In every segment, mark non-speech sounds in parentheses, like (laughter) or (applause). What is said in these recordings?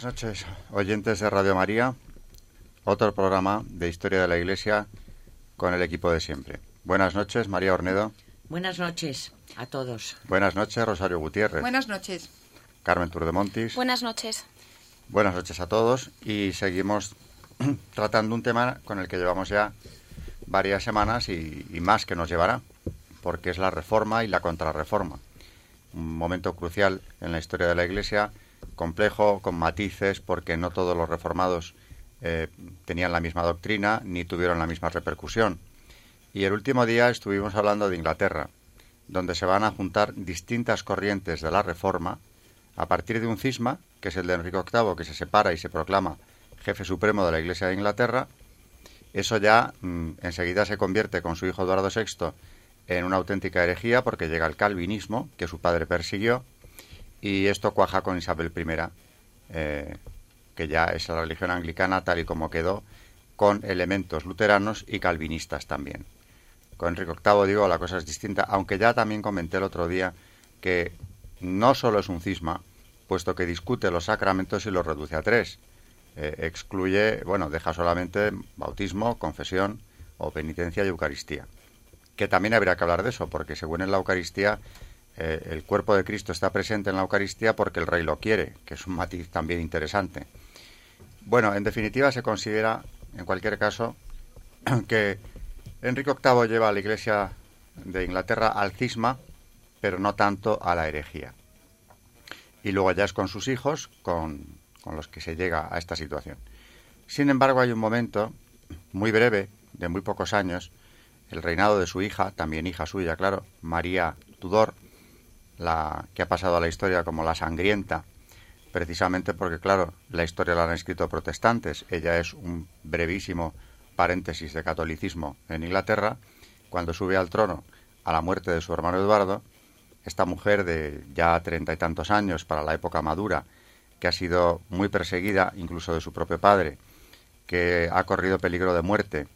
Buenas noches, oyentes de Radio María. Otro programa de Historia de la Iglesia con el equipo de siempre. Buenas noches, María Ornedo. Buenas noches a todos. Buenas noches, Rosario Gutiérrez. Buenas noches. Carmen Turdemontis. Buenas noches. Buenas noches a todos y seguimos (clears throat) tratando un tema con el que llevamos ya varias semanas y, y más que nos llevará, porque es la reforma y la contrarreforma. Un momento crucial en la historia de la Iglesia complejo, con matices, porque no todos los reformados eh, tenían la misma doctrina ni tuvieron la misma repercusión. Y el último día estuvimos hablando de Inglaterra, donde se van a juntar distintas corrientes de la reforma a partir de un cisma, que es el de Enrique VIII, que se separa y se proclama jefe supremo de la Iglesia de Inglaterra. Eso ya mm, enseguida se convierte con su hijo Eduardo VI en una auténtica herejía porque llega el calvinismo, que su padre persiguió, y esto cuaja con Isabel I, eh, que ya es la religión anglicana tal y como quedó, con elementos luteranos y calvinistas también. Con Enrique VIII, digo, la cosa es distinta, aunque ya también comenté el otro día que no solo es un cisma, puesto que discute los sacramentos y los reduce a tres. Eh, excluye, bueno, deja solamente bautismo, confesión o penitencia y Eucaristía. Que también habría que hablar de eso, porque según en la Eucaristía eh, el cuerpo de Cristo está presente en la Eucaristía porque el Rey lo quiere, que es un matiz también interesante. Bueno, en definitiva se considera, en cualquier caso, (clears throat) que Enrique VIII lleva a la Iglesia de Inglaterra al cisma, pero no tanto a la herejía. Y luego ya es con sus hijos con, con los que se llega a esta situación. Sin embargo, hay un momento muy breve, de muy pocos años, el reinado de su hija, también hija suya, claro, María Tudor, la que ha pasado a la historia como la sangrienta, precisamente porque, claro, la historia la han escrito protestantes. Ella es un brevísimo paréntesis de catolicismo en Inglaterra. Cuando sube al trono a la muerte de su hermano Eduardo, esta mujer de ya treinta y tantos años para la época madura, que ha sido muy perseguida, incluso de su propio padre, que ha corrido peligro de muerte,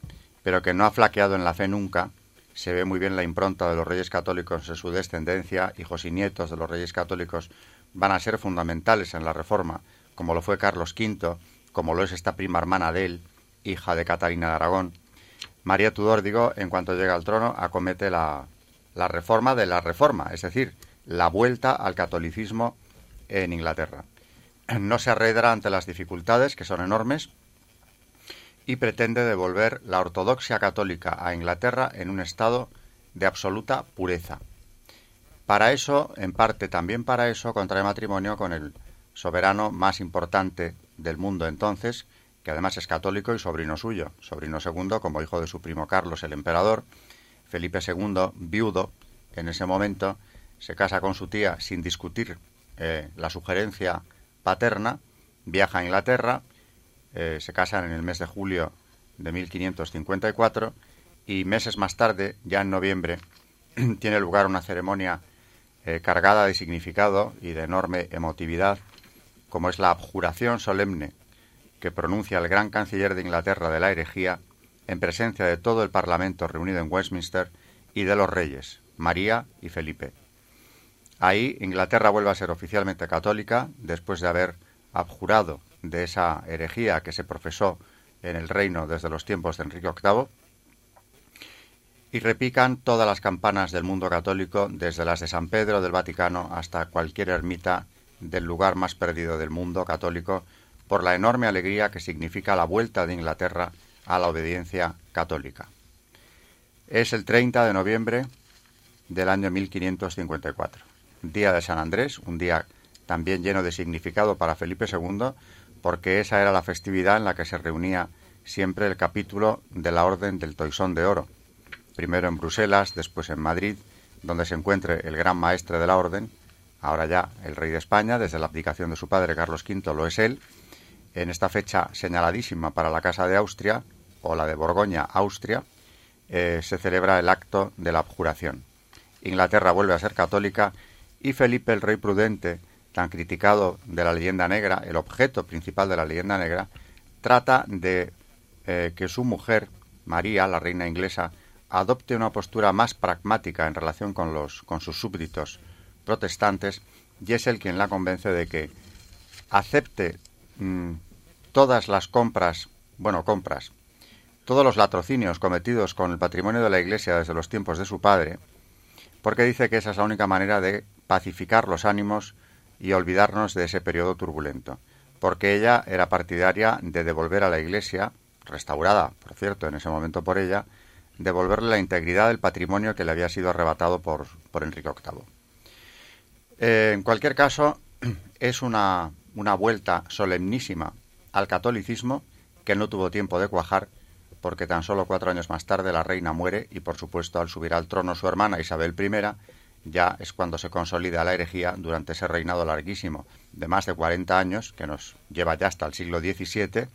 pero que no ha flaqueado en la fe nunca, se ve muy bien la impronta de los reyes católicos en su descendencia, hijos y nietos de los reyes católicos van a ser fundamentales en la reforma, como lo fue Carlos V, como lo es esta prima hermana de él, hija de Catalina de Aragón. María Tudor, digo, en cuanto llega al trono, acomete la, la reforma de la reforma, es decir, la vuelta al catolicismo en Inglaterra. No se arredra ante las dificultades, que son enormes, y pretende devolver la ortodoxia católica a Inglaterra en un estado de absoluta pureza. Para eso, en parte también para eso, contrae matrimonio con el soberano más importante del mundo entonces, que además es católico y sobrino suyo, sobrino segundo como hijo de su primo Carlos el emperador, Felipe II, viudo, en ese momento se casa con su tía sin discutir eh, la sugerencia paterna, viaja a Inglaterra, eh, se casan en el mes de julio de 1554 y meses más tarde, ya en noviembre, (clears throat) tiene lugar una ceremonia eh, cargada de significado y de enorme emotividad, como es la abjuración solemne que pronuncia el gran canciller de Inglaterra de la herejía en presencia de todo el Parlamento reunido en Westminster y de los reyes, María y Felipe. Ahí Inglaterra vuelve a ser oficialmente católica después de haber abjurado de esa herejía que se profesó en el reino desde los tiempos de Enrique VIII, y repican todas las campanas del mundo católico, desde las de San Pedro del Vaticano hasta cualquier ermita del lugar más perdido del mundo católico, por la enorme alegría que significa la vuelta de Inglaterra a la obediencia católica. Es el 30 de noviembre del año 1554, día de San Andrés, un día también lleno de significado para Felipe II, porque esa era la festividad en la que se reunía siempre el capítulo de la Orden del Toisón de Oro, primero en Bruselas, después en Madrid, donde se encuentre el gran maestre de la Orden, ahora ya el rey de España, desde la abdicación de su padre Carlos V lo es él, en esta fecha señaladísima para la Casa de Austria, o la de Borgoña, Austria, eh, se celebra el acto de la abjuración. Inglaterra vuelve a ser católica y Felipe el Rey Prudente, tan criticado de la leyenda negra, el objeto principal de la leyenda negra, trata de eh, que su mujer, María, la reina inglesa, adopte una postura más pragmática en relación con, los, con sus súbditos protestantes y es él quien la convence de que acepte mm, todas las compras, bueno, compras, todos los latrocinios cometidos con el patrimonio de la Iglesia desde los tiempos de su padre, porque dice que esa es la única manera de pacificar los ánimos y olvidarnos de ese periodo turbulento, porque ella era partidaria de devolver a la Iglesia, restaurada, por cierto, en ese momento por ella, devolverle la integridad del patrimonio que le había sido arrebatado por, por Enrique VIII. Eh, en cualquier caso, (clears throat) es una, una vuelta solemnísima al catolicismo que no tuvo tiempo de cuajar porque tan solo cuatro años más tarde la reina muere y, por supuesto, al subir al trono su hermana Isabel I, ya es cuando se consolida la herejía durante ese reinado larguísimo de más de 40 años, que nos lleva ya hasta el siglo XVII,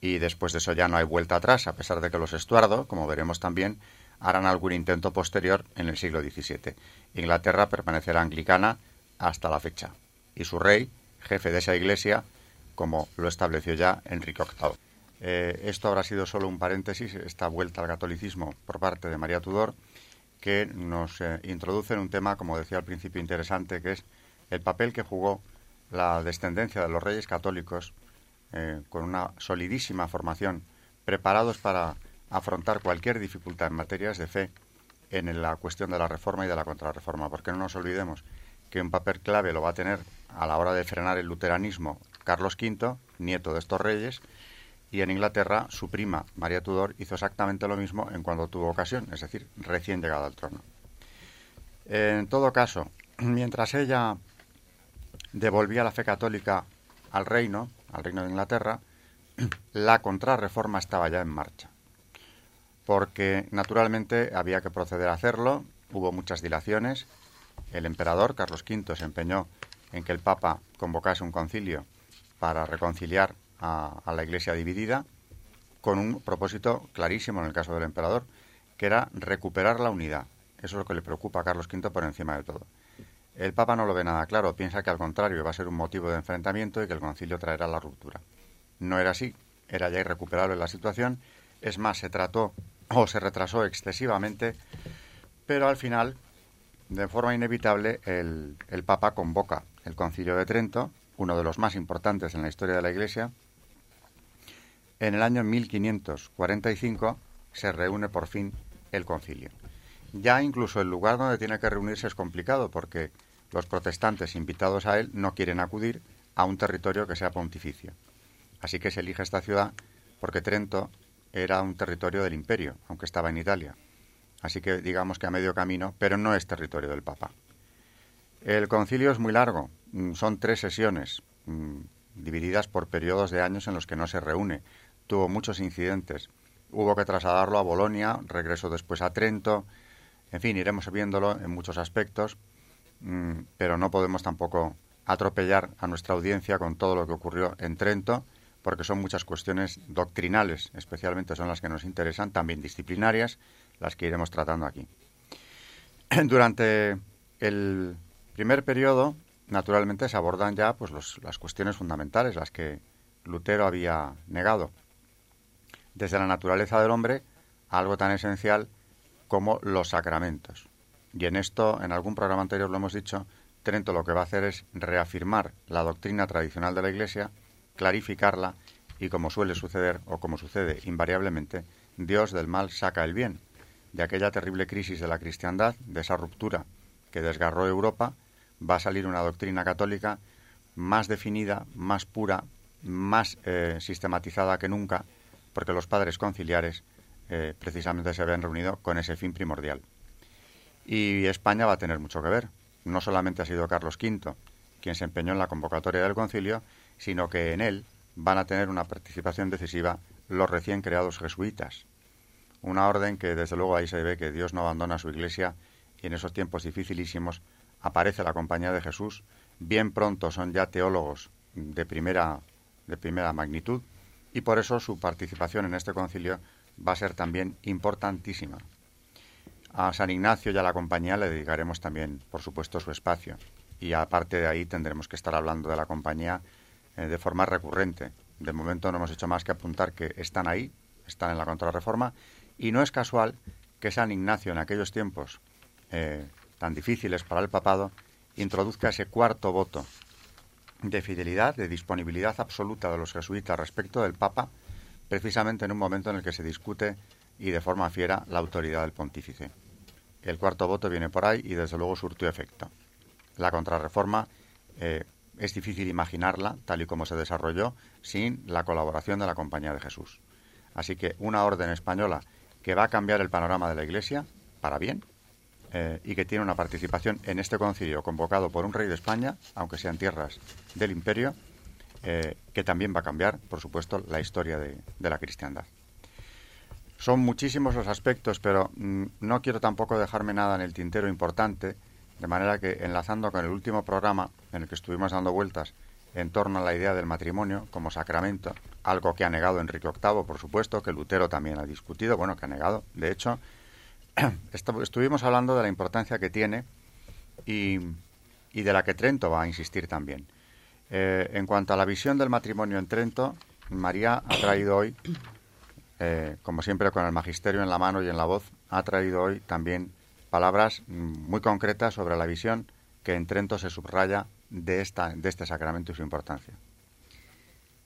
y después de eso ya no hay vuelta atrás, a pesar de que los Estuardo, como veremos también, harán algún intento posterior en el siglo XVII. Inglaterra permanecerá anglicana hasta la fecha, y su rey, jefe de esa iglesia, como lo estableció ya Enrique VIII. Eh, esto habrá sido solo un paréntesis, esta vuelta al catolicismo por parte de María Tudor, que nos eh, introduce en un tema, como decía al principio, interesante, que es el papel que jugó la descendencia de los reyes católicos eh, con una solidísima formación, preparados para afrontar cualquier dificultad en materias de fe en la cuestión de la reforma y de la contrarreforma, porque no nos olvidemos que un papel clave lo va a tener a la hora de frenar el luteranismo Carlos V, nieto de estos reyes, y en Inglaterra su prima, María Tudor, hizo exactamente lo mismo en cuando tuvo ocasión, es decir, recién llegada al trono. En todo caso, (clears throat) mientras ella devolvía la fe católica al reino, al reino de Inglaterra, (clears throat) la contrarreforma estaba ya en marcha. Porque naturalmente había que proceder a hacerlo, hubo muchas dilaciones, el emperador Carlos V se empeñó en que el Papa convocase un concilio para reconciliar a, la Iglesia dividida con un propósito clarísimo en el caso del emperador, que era recuperar la unidad. Eso es lo que le preocupa a Carlos V por encima de todo. El Papa no lo ve nada claro, piensa que al contrario va a ser un motivo de enfrentamiento y que el concilio traerá la ruptura. No era así, era ya irrecuperable la situación, es más, se trató o se retrasó excesivamente, pero al final, de forma inevitable, el, el Papa convoca el concilio de Trento, uno de los más importantes en la historia de la Iglesia, en el año 1545 se reúne por fin el concilio. Ya incluso el lugar donde tiene que reunirse es complicado porque los protestantes invitados a él no quieren acudir a un territorio que sea pontificio. Así que se elige esta ciudad porque Trento era un territorio del imperio, aunque estaba en Italia. Así que digamos que a medio camino, pero no es territorio del Papa. El concilio es muy largo, mm, son tres sesiones, mm, divididas por periodos de años en los que no se reúne tuvo muchos incidentes. Hubo que trasladarlo a Bolonia, regresó después a Trento. En fin, iremos viéndolo en muchos aspectos, mm, pero no podemos tampoco atropellar a nuestra audiencia con todo lo que ocurrió en Trento, porque son muchas cuestiones doctrinales, especialmente son las que nos interesan, también disciplinarias, las que iremos tratando aquí. (clears throat) Durante el primer periodo, naturalmente, se abordan ya pues, las cuestiones fundamentales, las que Lutero había negado desde la naturaleza del hombre algo tan esencial como los sacramentos. Y en esto, en algún programa anterior lo hemos dicho, Trento lo que va a hacer es reafirmar la doctrina tradicional de la Iglesia, clarificarla y, como suele suceder o como sucede invariablemente, Dios del mal saca el bien. De aquella terrible crisis de la cristiandad, de esa ruptura que desgarró Europa, va a salir una doctrina católica más definida, más pura, más eh, sistematizada que nunca, porque los padres conciliares eh, precisamente se habían reunido con ese fin primordial. Y España va a tener mucho que ver. No solamente ha sido Carlos V quien se empeñó en la convocatoria del concilio, sino que en él van a tener una participación decisiva los recién creados jesuitas. Una orden que desde luego ahí se ve que Dios no abandona su iglesia y en esos tiempos dificilísimos aparece la compañía de Jesús. Bien pronto son ya teólogos de primera, de primera magnitud y por eso su participación en este concilio va a ser también importantísima. A San Ignacio y a la compañía le dedicaremos también, por supuesto, su espacio. Y aparte de ahí tendremos que estar hablando de la compañía eh, de forma recurrente. De momento no hemos hecho más que apuntar que están ahí, están en la contrarreforma, y no es casual que San Ignacio en aquellos tiempos eh, tan difíciles para el papado introduzca ese cuarto voto de fidelidad, de disponibilidad absoluta de los jesuitas respecto del Papa, precisamente en un momento en el que se discute y de forma fiera la autoridad del pontífice. El cuarto voto viene por ahí y desde luego surtió efecto. La contrarreforma eh, es difícil imaginarla tal y como se desarrolló sin la colaboración de la Compañía de Jesús. Así que una orden española que va a cambiar el panorama de la Iglesia para bien eh, y que tiene una participación en este concilio convocado por un rey de España, aunque sean tierras del imperio, eh, que también va a cambiar, por supuesto, la historia de, la cristiandad. Son muchísimos los aspectos, pero mm, no quiero tampoco dejarme nada en el tintero importante, de manera que, enlazando con el último programa en el que estuvimos dando vueltas en torno a la idea del matrimonio como sacramento, algo que ha negado Enrique VIII, por supuesto, que Lutero también ha discutido, bueno, que ha negado, de hecho, (clears throat) estuvimos hablando de la importancia que tiene y, de la que Trento va a insistir también. Eh, en cuanto a la visión del matrimonio en Trento, María ha traído hoy, eh, como siempre con el magisterio en la mano y en la voz, ha traído hoy también palabras muy concretas sobre la visión que en Trento se subraya de, esta, de este sacramento y su importancia.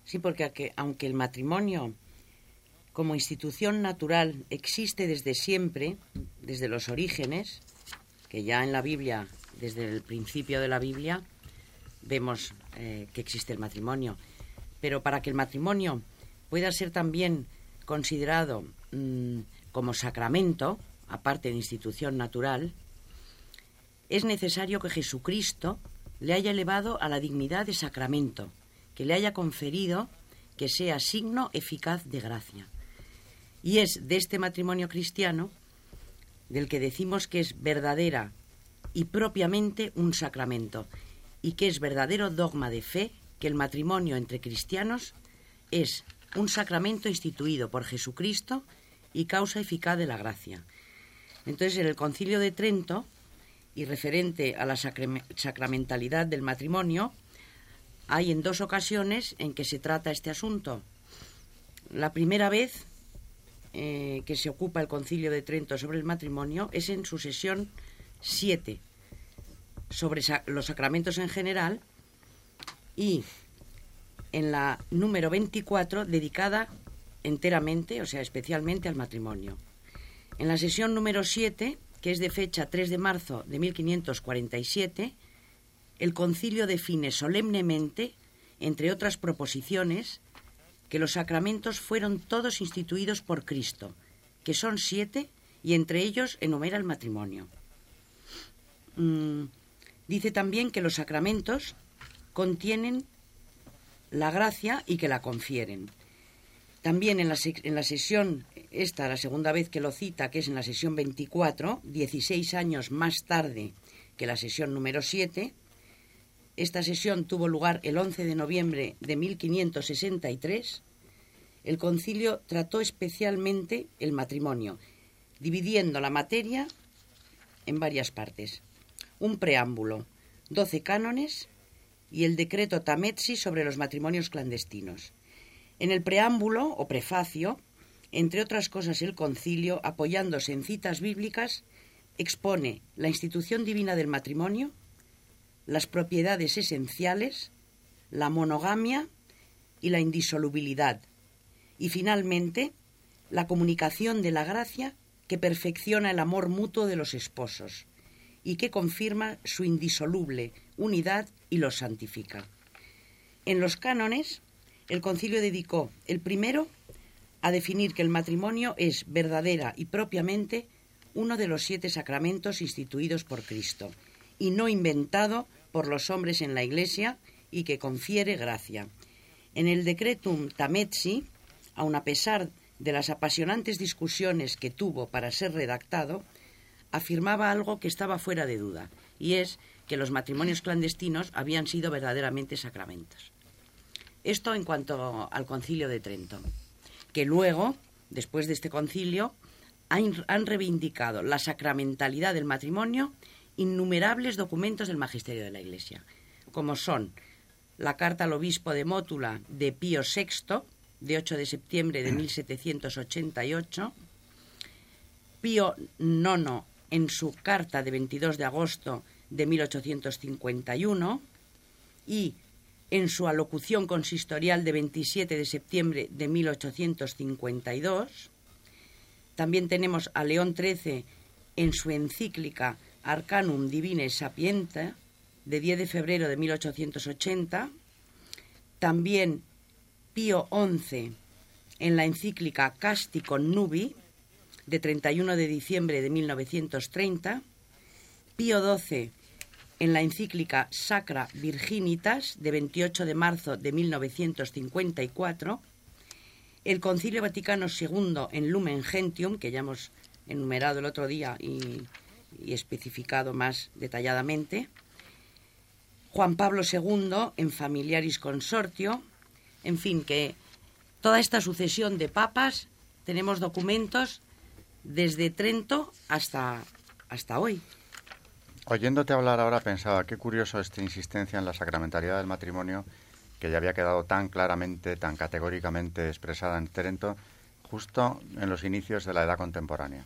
Sí, porque aunque el matrimonio como institución natural existe desde siempre, desde los orígenes, que ya en la Biblia, desde el principio de la Biblia, vemos eh, que existe el matrimonio. Pero para que el matrimonio pueda ser también considerado mm, como sacramento, aparte de institución natural, es necesario que Jesucristo le haya elevado a la dignidad de sacramento, que le haya conferido que sea signo eficaz de gracia. Y es de este matrimonio cristiano del que decimos que es verdadera y propiamente un sacramento, y que es verdadero dogma de fe que el matrimonio entre cristianos es un sacramento instituido por Jesucristo y causa eficaz de la gracia. Entonces, en el Concilio de Trento, y referente a la sacramentalidad del matrimonio, hay en dos ocasiones en que se trata este asunto. La primera vez eh, que se ocupa el Concilio de Trento sobre el matrimonio es en su sesión 7, sobre los sacramentos en general, y en la número 24, dedicada enteramente, o sea, especialmente al matrimonio. En la sesión número 7, que es de fecha 3 de marzo de 1547, el concilio define solemnemente, entre otras proposiciones, que los sacramentos fueron todos instituidos por Cristo, que son siete, y entre ellos enumera el matrimonio. Mm, dice también que los sacramentos contienen la gracia y que la confieren. También en la, en la, sesión, esta, la segunda vez que lo cita, que es en la sesión 24, 16 años más tarde que la sesión número 7, esta sesión tuvo lugar el 11 de noviembre de 1563. El concilio trató especialmente el matrimonio, dividiendo la materia en varias partes. Un preámbulo, doce cánones y el decreto Tametsi sobre los matrimonios clandestinos. En el preámbulo o prefacio, entre otras cosas, el concilio, apoyándose en citas bíblicas, expone la institución divina del matrimonio, las propiedades esenciales, la monogamia y la indisolubilidad. Y finalmente, la comunicación de la gracia que perfecciona el amor mutuo de los esposos y que confirma su indisoluble unidad y los santifica. En los cánones, el concilio dedicó el primero a definir que el matrimonio es verdadera y propiamente uno de los siete sacramentos instituidos por Cristo y no inventado por los hombres en la Iglesia y que confiere gracia. En el Decretum Tametsi aun a pesar de las apasionantes discusiones que tuvo para ser redactado, afirmaba algo que estaba fuera de duda, y es que los matrimonios clandestinos habían sido verdaderamente sacramentos. Esto en cuanto al concilio de Trento, que luego, después de este concilio, han, reivindicado la sacramentalidad del matrimonio innumerables documentos del magisterio de la Iglesia, como son la carta al obispo de Mótula de Pío VI, de 8 de septiembre de 1788, Pío IX en su carta de 22 de agosto de 1851 y en su alocución consistorial de 27 de septiembre de 1852. También tenemos a León XIII en su encíclica Arcanum Divine Sapienta de 10 de febrero de 1880. También Pío XI en la encíclica Casti con Nubi de 31 de diciembre de 1930. Pío XII en la encíclica Sacra Virginitas de 28 de marzo de 1954, el Concilio Vaticano II en Lumen Gentium, que ya hemos enumerado el otro día y, especificado más detalladamente, Juan Pablo II en Familiaris Consortio, en fin, que toda esta sucesión de papas tenemos documentos desde Trento hasta, hasta hoy. Oyéndote hablar ahora pensaba, qué curioso esta insistencia en la sacramentalidad del matrimonio que ya había quedado tan claramente, tan categóricamente expresada en Trento, justo en los inicios de la edad contemporánea,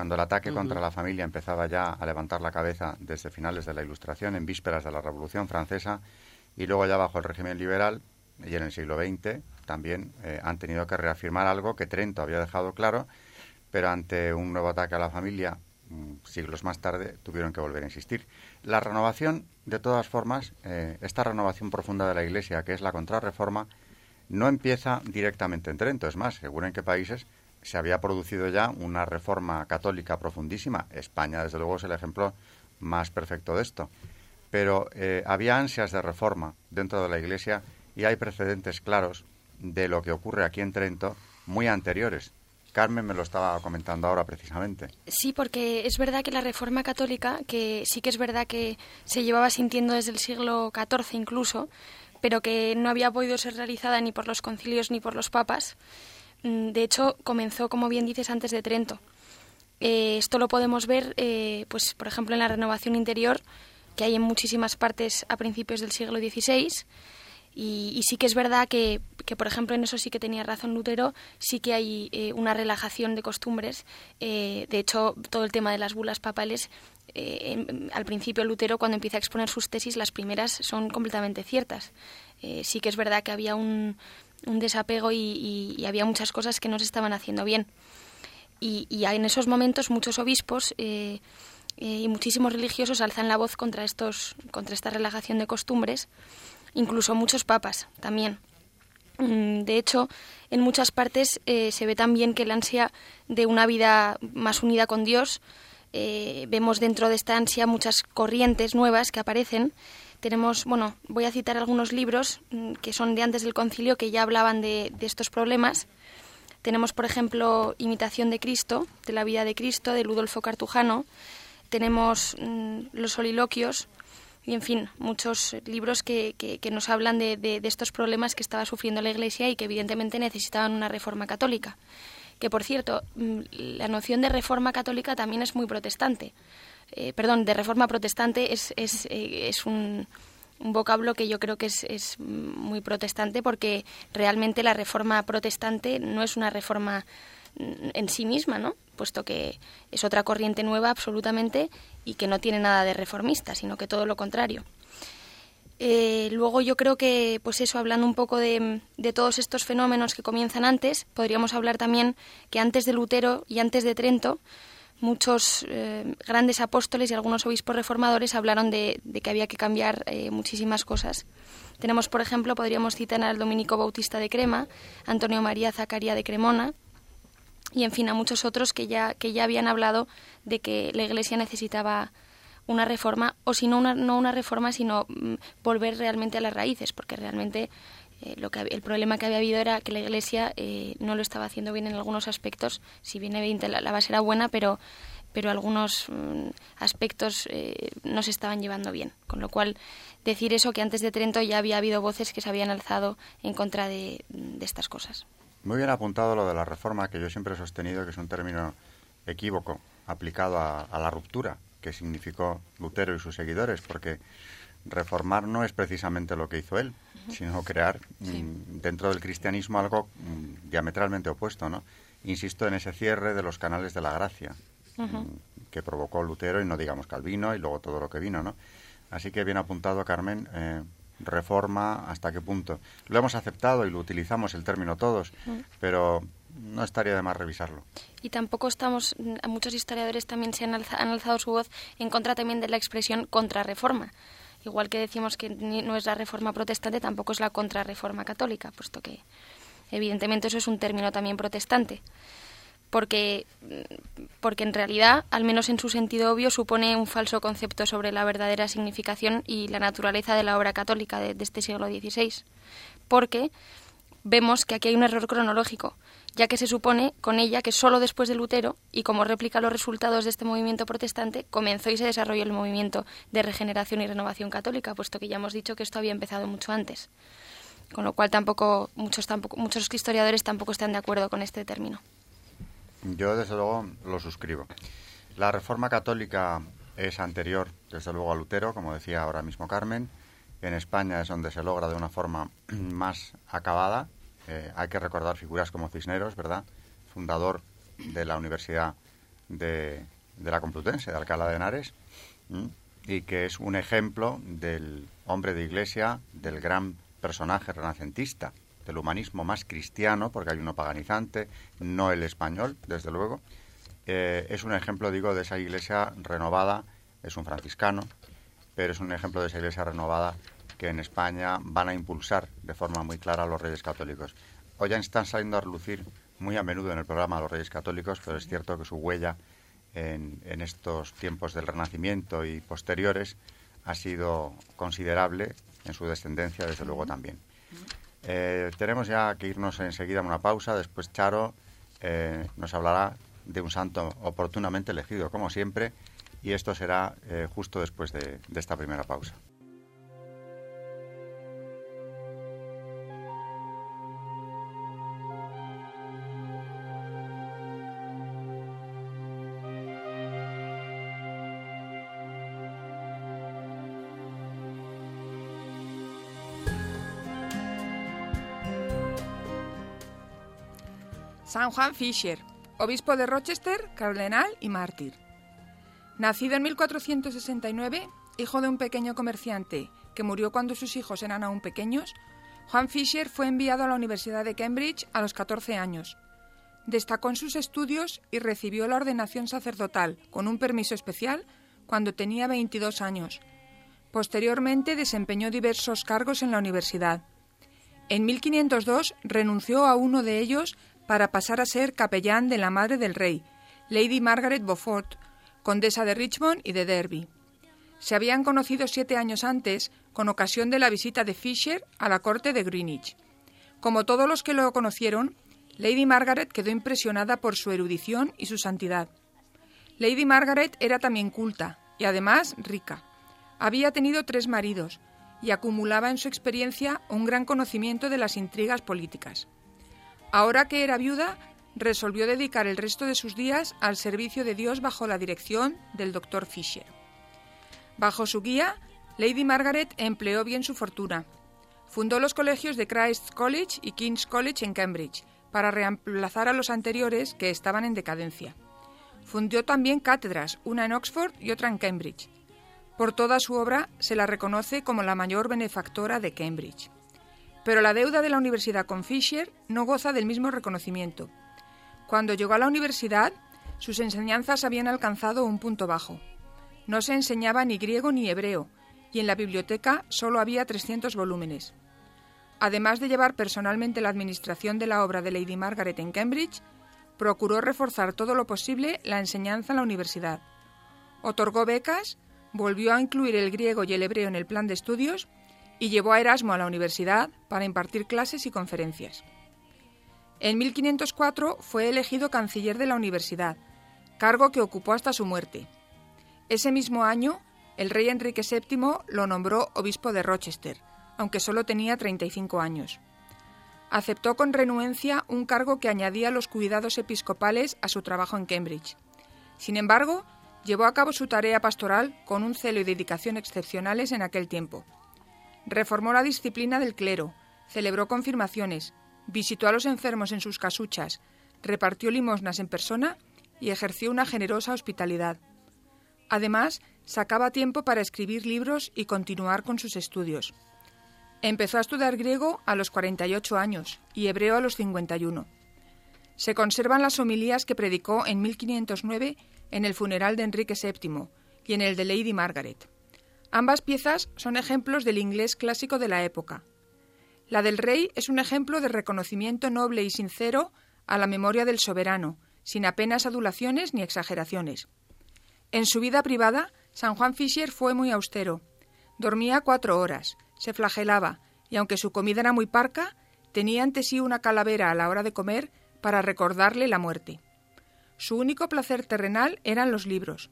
cuando el ataque contra la familia empezaba ya a levantar la cabeza desde finales de la Ilustración, en vísperas de la Revolución Francesa, y luego ya bajo el régimen liberal, y en el siglo XX, también eh, han tenido que reafirmar algo que Trento había dejado claro, pero ante un nuevo ataque a la familia Mm, siglos más tarde tuvieron que volver a insistir. La renovación, de todas formas, eh, esta renovación profunda de la Iglesia, que es la contrarreforma, no empieza directamente en Trento. Es más, seguro en qué países se había producido ya una reforma católica profundísima. España, desde luego, es el ejemplo más perfecto de esto. Pero eh, había ansias de reforma dentro de la Iglesia y hay precedentes claros de lo que ocurre aquí en Trento muy anteriores Carmen me lo estaba comentando ahora precisamente. Sí, porque es verdad que la Reforma Católica, que sí que es verdad que se llevaba sintiendo desde el siglo XIV incluso, pero que no había podido ser realizada ni por los concilios ni por los papas, de hecho comenzó, como bien dices, antes de Trento. Eh, esto lo podemos ver, eh, pues, por ejemplo, en la renovación interior, que hay en muchísimas partes a principios del siglo XVI, y, sí que es verdad que, que, por ejemplo, en eso sí que tenía razón Lutero, sí que hay eh, una relajación de costumbres. Eh, de hecho, todo el tema de las bulas papales, al principio Lutero, cuando empieza a exponer sus tesis, las primeras son completamente ciertas. sí que es verdad que había un, un desapego y, y, había muchas cosas que no se estaban haciendo bien. Y, y en esos momentos muchos obispos y muchísimos religiosos alzan la voz contra, estos, contra esta relajación de costumbres incluso muchos papas también. Mm, de hecho, en muchas partes eh, se ve también que el ansia de una vida más unida con Dios, eh, vemos dentro de esta ansia muchas corrientes nuevas que aparecen. Tenemos, bueno, voy a citar algunos libros mm, que son de antes del concilio que ya hablaban de, estos problemas. Tenemos, por ejemplo, Imitación de Cristo, de la vida de Cristo, de Ludolfo Cartujano. Tenemos mm, Los soliloquios, y en fin, muchos libros que, nos hablan de, de, estos problemas que estaba sufriendo la Iglesia y que evidentemente necesitaban una reforma católica. Que por cierto, mm, la noción de reforma católica también es muy protestante. Eh, perdón, de reforma protestante es, es, eh, es un, un, vocablo que yo creo que es, es muy protestante porque realmente la reforma protestante no es una reforma en sí misma, ¿no? Puesto que es otra corriente nueva absolutamente y que no tiene nada de reformista, sino que todo lo contrario. Eh, luego yo creo que, pues eso, hablando un poco de, todos estos fenómenos que comienzan antes, podríamos hablar también que antes de Lutero y antes de Trento, muchos eh, grandes apóstoles y algunos obispos reformadores hablaron de, que había que cambiar eh, muchísimas cosas. Tenemos, por ejemplo, podríamos citar al Dominico Bautista de Crema, Antonio María Zacaría de Cremona, y en fin a muchos otros que ya, que ya habían hablado de que la Iglesia necesitaba una reforma, o si no una, no una reforma, sino mm, volver realmente a las raíces, porque realmente eh, lo que, el problema que había habido era que la Iglesia eh, no lo estaba haciendo bien en algunos aspectos. Si bien evidente la, base era buena, pero, pero algunos mm, aspectos eh, no se estaban llevando bien. Con lo cual, decir eso, que antes de Trento ya había habido voces que se habían alzado en contra de, estas cosas. Muy bien apuntado lo de la reforma, que yo siempre he sostenido que es un término equívoco aplicado a, a la ruptura que significó Lutero y sus seguidores, porque reformar no es precisamente lo que hizo él, sino crear mm, dentro del cristianismo algo mm, diametralmente opuesto, ¿no? Insisto en ese cierre de los canales de la gracia mm, que provocó Lutero y no digamos Calvino y luego todo lo que vino, ¿no? Así que bien apuntado, Carmen, eh, reforma, ¿hasta qué punto? Lo hemos aceptado y lo utilizamos el término todos, pero no estaría de más revisarlo. Y tampoco estamos, muchos historiadores también se han, han alzado su voz en contra también de la expresión contrarreforma igual que decimos que no es la reforma protestante, tampoco es la contrarreforma católica, puesto que evidentemente eso es un término también protestante. Porque, porque en realidad, al menos en su sentido obvio, supone un falso concepto sobre la verdadera significación y la naturaleza de la obra católica de, de este siglo XVI. Porque vemos que aquí hay un error cronológico ya que se supone con ella que solo después de Lutero, y como réplica los resultados de este movimiento protestante, comenzó y se desarrolló el movimiento de regeneración y renovación católica, puesto que ya hemos dicho que esto había empezado mucho antes. Con lo cual tampoco muchos, tampoco, muchos historiadores tampoco están de acuerdo con este término. Yo, desde luego, lo suscribo. La reforma católica es anterior, desde luego, a Lutero, como decía ahora mismo Carmen. En España es donde se logra de una forma (clears throat) más acabada, eh, hay que recordar figuras como Cisneros, ¿verdad? Fundador de la Universidad de, la Complutense, de Alcalá de Henares, y que es un ejemplo del hombre de iglesia, del gran personaje renacentista, del humanismo más cristiano, porque hay uno paganizante, no el español, desde luego. Eh, es un ejemplo, digo, de esa iglesia renovada, es un franciscano, pero es un ejemplo de esa iglesia renovada que en España van a impulsar de forma muy clara a los reyes católicos. Hoy ya están saliendo a relucir muy a menudo en el programa los reyes católicos, pero es cierto que su huella en, estos tiempos del Renacimiento y posteriores ha sido considerable en su descendencia, desde luego también. Eh, tenemos ya que irnos enseguida a una pausa. Después Charo eh, nos hablará de un santo oportunamente elegido, como siempre, y esto será eh, justo después de esta primera pausa. San Juan Fisher, obispo de Rochester, cardenal y mártir. Nacido en 1469, hijo de un pequeño comerciante que murió cuando sus hijos eran aún pequeños, Juan Fisher fue enviado a la Universidad de Cambridge a los 14 años. Destacó en sus estudios y recibió la ordenación sacerdotal con un permiso especial cuando tenía 22 años. Posteriormente desempeñó diversos cargos en la universidad. En 1502 renunció a uno de ellos para pasar a ser capellán de la madre del rey, Lady Margaret Beaufort, condesa de Richmond y de Derby. Se habían conocido siete años antes, con ocasión de la visita de Fisher a la corte de Greenwich. Como todos los que lo conocieron, Lady Margaret quedó impresionada por su erudición y su santidad. Lady Margaret era también culta y además rica. Había tenido tres maridos y acumulaba en su experiencia un gran conocimiento de las intrigas políticas. Ahora que era viuda, resolvió dedicar el resto de sus días al servicio de Dios bajo la dirección del doctor Fisher. Bajo su guía, Lady Margaret empleó bien su fortuna. Fundó los colegios de Christ's College y King's College en Cambridge para reemplazar a los anteriores que estaban en decadencia. Fundó también cátedras, una en Oxford y otra en Cambridge. Por toda su obra se la reconoce como la mayor benefactora de Cambridge. Pero la deuda de la universidad con Fisher no goza del mismo reconocimiento. Cuando llegó a la universidad, sus enseñanzas habían alcanzado un punto bajo. No se enseñaba ni griego ni hebreo, y en la biblioteca solo había 300 volúmenes. Además de llevar personalmente la administración de la obra de Lady Margaret en Cambridge, procuró reforzar todo lo posible la enseñanza en la universidad. Otorgó becas, volvió a incluir el griego y el hebreo en el plan de estudios y llevó a Erasmo a la universidad para impartir clases y conferencias. En 1504 fue elegido canciller de la universidad, cargo que ocupó hasta su muerte. Ese mismo año, el rey Enrique VII lo nombró obispo de Rochester, aunque solo tenía 35 años. Aceptó con renuencia un cargo que añadía los cuidados episcopales a su trabajo en Cambridge. Sin embargo, llevó a cabo su tarea pastoral con un celo y dedicación excepcionales en aquel tiempo. Reformó la disciplina del clero, celebró confirmaciones, visitó a los enfermos en sus casuchas, repartió limosnas en persona y ejerció una generosa hospitalidad. Además, sacaba tiempo para escribir libros y continuar con sus estudios. Empezó a estudiar griego a los 48 años y hebreo a los 51. Se conservan las homilías que predicó en 1509 en el funeral de Enrique VII y en el de Lady Margaret. Ambas piezas son ejemplos del inglés clásico de la época. La del rey es un ejemplo de reconocimiento noble y sincero a la memoria del soberano, sin apenas adulaciones ni exageraciones. En su vida privada, San Juan Fischer fue muy austero. Dormía cuatro horas, se flagelaba, y aunque su comida era muy parca, tenía ante sí una calavera a la hora de comer para recordarle la muerte. Su único placer terrenal eran los libros.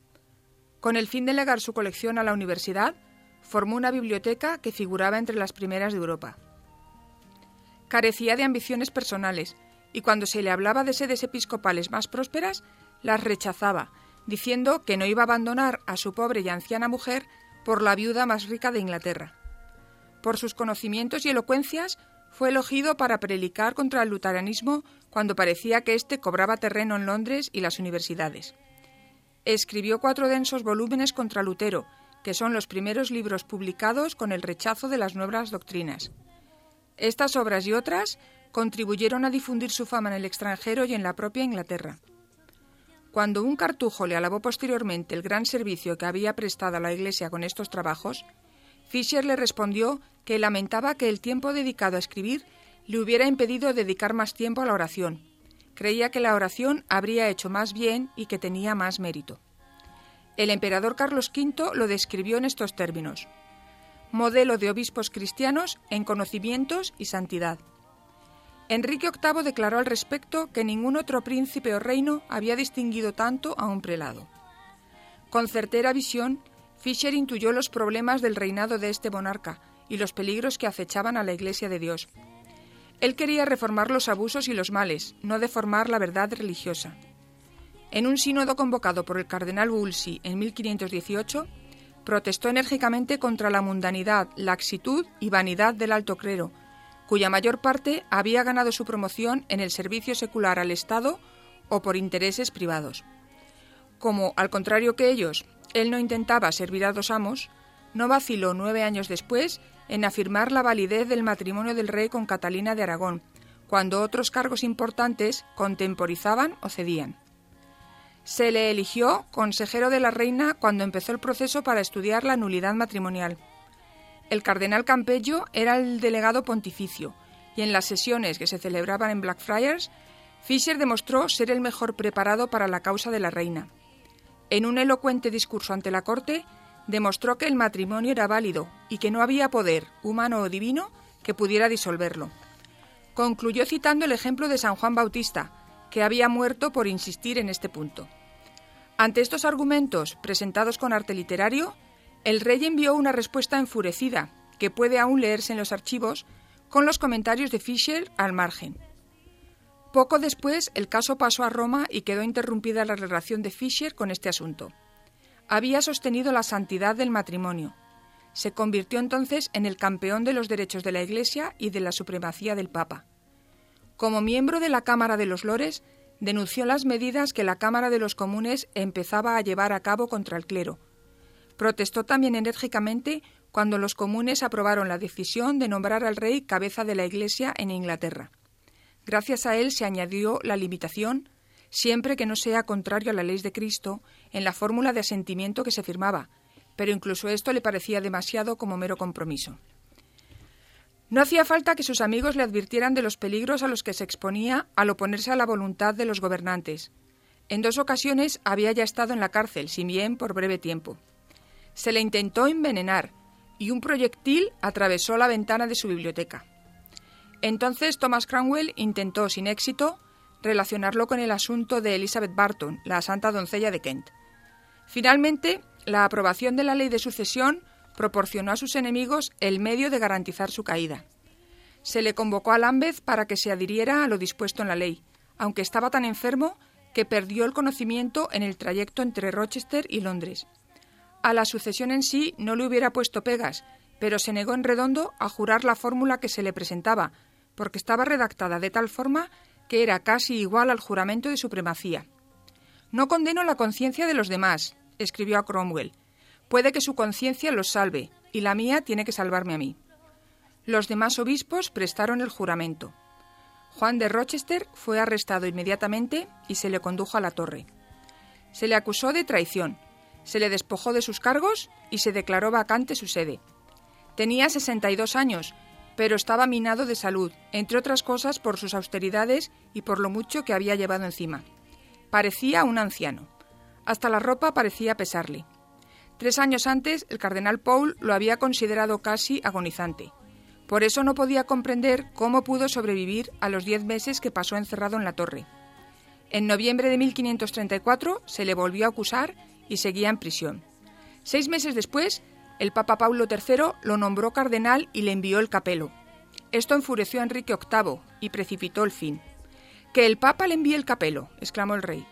Con el fin de legar su colección a la universidad, formó una biblioteca que figuraba entre las primeras de Europa. Carecía de ambiciones personales, y cuando se le hablaba de sedes episcopales más prósperas, las rechazaba, diciendo que no iba a abandonar a su pobre y anciana mujer por la viuda más rica de Inglaterra. Por sus conocimientos y elocuencias, fue elogido para predicar contra el luteranismo cuando parecía que éste cobraba terreno en Londres y las universidades. Escribió cuatro densos volúmenes contra Lutero, que son los primeros libros publicados con el rechazo de las nuevas doctrinas. Estas obras y otras contribuyeron a difundir su fama en el extranjero y en la propia Inglaterra. Cuando un cartujo le alabó posteriormente el gran servicio que había prestado a la Iglesia con estos trabajos, Fisher le respondió que lamentaba que el tiempo dedicado a escribir le hubiera impedido dedicar más tiempo a la oración. Creía que la oración habría hecho más bien y que tenía más mérito. El emperador Carlos V lo describió en estos términos. Modelo de obispos cristianos en conocimientos y santidad. Enrique VIII declaró al respecto que ningún otro príncipe o reino había distinguido tanto a un prelado. Con certera visión, Fisher intuyó los problemas del reinado de este monarca y los peligros que acechaban a la Iglesia de Dios. Él quería reformar los abusos y los males, no deformar la verdad religiosa. En un sínodo convocado por el cardenal Wolsey en 1518, protestó enérgicamente contra la mundanidad, laxitud y vanidad del alto clero, cuya mayor parte había ganado su promoción en el servicio secular al Estado o por intereses privados. Como, al contrario que ellos, él no intentaba servir a dos amos, no vaciló nueve años después en afirmar la validez del matrimonio del rey con Catalina de Aragón, cuando otros cargos importantes contemporizaban o cedían. Se le eligió consejero de la reina cuando empezó el proceso para estudiar la nulidad matrimonial. El cardenal Campello era el delegado pontificio, y en las sesiones que se celebraban en Blackfriars, Fisher demostró ser el mejor preparado para la causa de la reina. En un elocuente discurso ante la corte, demostró que el matrimonio era válido y que no había poder, humano o divino, que pudiera disolverlo. Concluyó citando el ejemplo de San Juan Bautista, que había muerto por insistir en este punto. Ante estos argumentos, presentados con arte literario, el rey envió una respuesta enfurecida, que puede aún leerse en los archivos, con los comentarios de Fisher al margen. Poco después, el caso pasó a Roma y quedó interrumpida la relación de Fisher con este asunto había sostenido la santidad del matrimonio. Se convirtió entonces en el campeón de los derechos de la Iglesia y de la supremacía del Papa. Como miembro de la Cámara de los Lores, denunció las medidas que la Cámara de los Comunes empezaba a llevar a cabo contra el clero. Protestó también enérgicamente cuando los comunes aprobaron la decisión de nombrar al rey cabeza de la Iglesia en Inglaterra. Gracias a él se añadió la limitación siempre que no sea contrario a la ley de Cristo, en la fórmula de asentimiento que se firmaba, pero incluso esto le parecía demasiado como mero compromiso. No hacía falta que sus amigos le advirtieran de los peligros a los que se exponía al oponerse a la voluntad de los gobernantes. En dos ocasiones había ya estado en la cárcel, si bien por breve tiempo. Se le intentó envenenar, y un proyectil atravesó la ventana de su biblioteca. Entonces Thomas Cromwell intentó, sin éxito, relacionarlo con el asunto de Elizabeth Barton, la santa doncella de Kent. Finalmente, la aprobación de la ley de sucesión proporcionó a sus enemigos el medio de garantizar su caída. Se le convocó a Lambeth para que se adhiriera a lo dispuesto en la ley, aunque estaba tan enfermo que perdió el conocimiento en el trayecto entre Rochester y Londres. A la sucesión en sí no le hubiera puesto pegas, pero se negó en redondo a jurar la fórmula que se le presentaba, porque estaba redactada de tal forma que era casi igual al juramento de supremacía. No condeno la conciencia de los demás, escribió a Cromwell. Puede que su conciencia los salve, y la mía tiene que salvarme a mí. Los demás obispos prestaron el juramento. Juan de Rochester fue arrestado inmediatamente y se le condujo a la torre. Se le acusó de traición, se le despojó de sus cargos y se declaró vacante su sede. Tenía 62 años, pero estaba minado de salud, entre otras cosas por sus austeridades y por lo mucho que había llevado encima. Parecía un anciano. Hasta la ropa parecía pesarle. Tres años antes, el cardenal Paul lo había considerado casi agonizante. Por eso no podía comprender cómo pudo sobrevivir a los diez meses que pasó encerrado en la torre. En noviembre de 1534 se le volvió a acusar y seguía en prisión. Seis meses después, el Papa Paulo III lo nombró cardenal y le envió el capelo. Esto enfureció a Enrique VIII y precipitó el fin. Que el Papa le envíe el capelo, exclamó el rey.